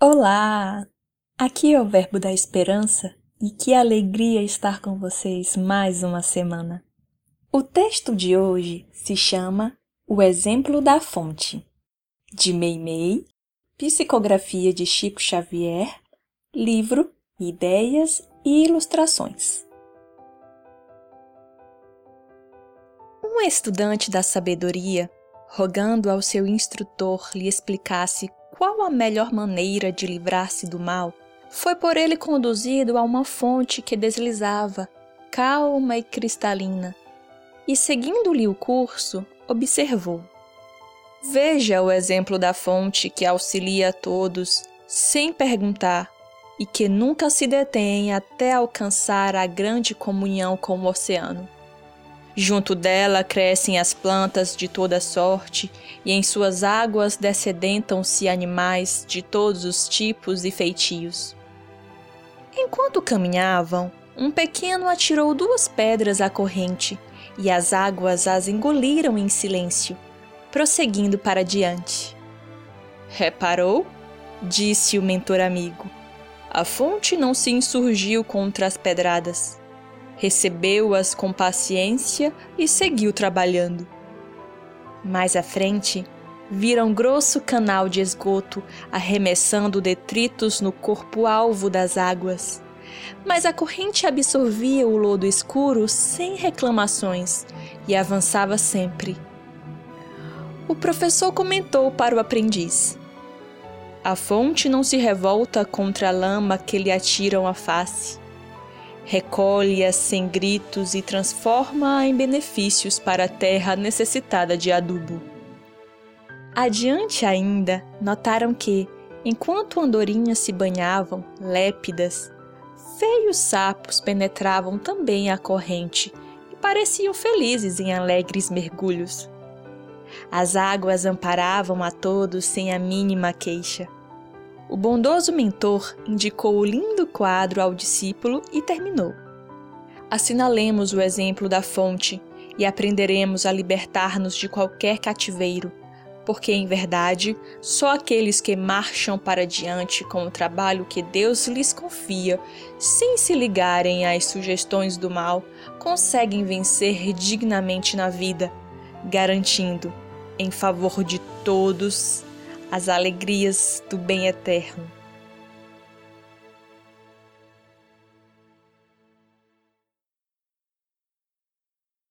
Olá! Aqui é o Verbo da Esperança e que alegria estar com vocês mais uma semana. O texto de hoje se chama O Exemplo da Fonte, de Meimei, Psicografia de Chico Xavier, livro Ideias e Ilustrações. Um estudante da sabedoria, rogando ao seu instrutor lhe explicasse qual a melhor maneira de livrar-se do mal, foi por ele conduzido a uma fonte que deslizava, calma e cristalina, e seguindo-lhe o curso, observou. Veja o exemplo da fonte que auxilia a todos, sem perguntar, e que nunca se detém até alcançar a grande comunhão com o oceano. Junto dela crescem as plantas de toda sorte, e em suas águas descedentam-se animais de todos os tipos e feitios. Enquanto caminhavam, um pequeno atirou duas pedras à corrente, e as águas as engoliram em silêncio, prosseguindo para diante. Reparou? disse o mentor amigo. A fonte não se insurgiu contra as pedradas recebeu-as com paciência e seguiu trabalhando. Mais à frente, viram grosso canal de esgoto arremessando detritos no corpo alvo das águas. Mas a corrente absorvia o lodo escuro sem reclamações e avançava sempre. O professor comentou para o aprendiz: A fonte não se revolta contra a lama que lhe atiram a face recolhe-a sem gritos e transforma-a em benefícios para a terra necessitada de adubo. Adiante ainda, notaram que, enquanto andorinhas se banhavam, lépidas, feios sapos penetravam também a corrente e pareciam felizes em alegres mergulhos. As águas amparavam a todos sem a mínima queixa. O bondoso mentor indicou o lindo quadro ao discípulo e terminou. Assinalemos o exemplo da fonte e aprenderemos a libertar-nos de qualquer cativeiro, porque em verdade só aqueles que marcham para diante com o trabalho que Deus lhes confia, sem se ligarem às sugestões do mal, conseguem vencer dignamente na vida, garantindo, em favor de todos, as alegrias do bem eterno.